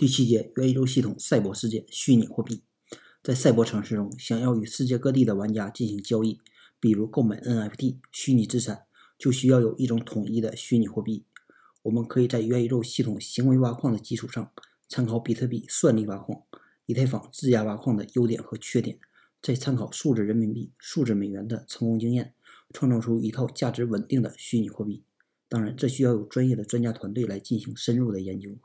第七节元宇宙系统赛博世界虚拟货币。在赛博城市中想要与世界各地的玩家进行交易比如购买 nft 虚拟资产就需要有一种统一的虚拟货币。我们可以在元宇宙系统行为挖矿的基础上参考比特币算力挖矿以太坊质押挖矿的优点和缺点再参考数字人民币数字美元的成功经验创造出一套价值稳定的虚拟货币。当然这需要有专业的专家团队来进行深入的研究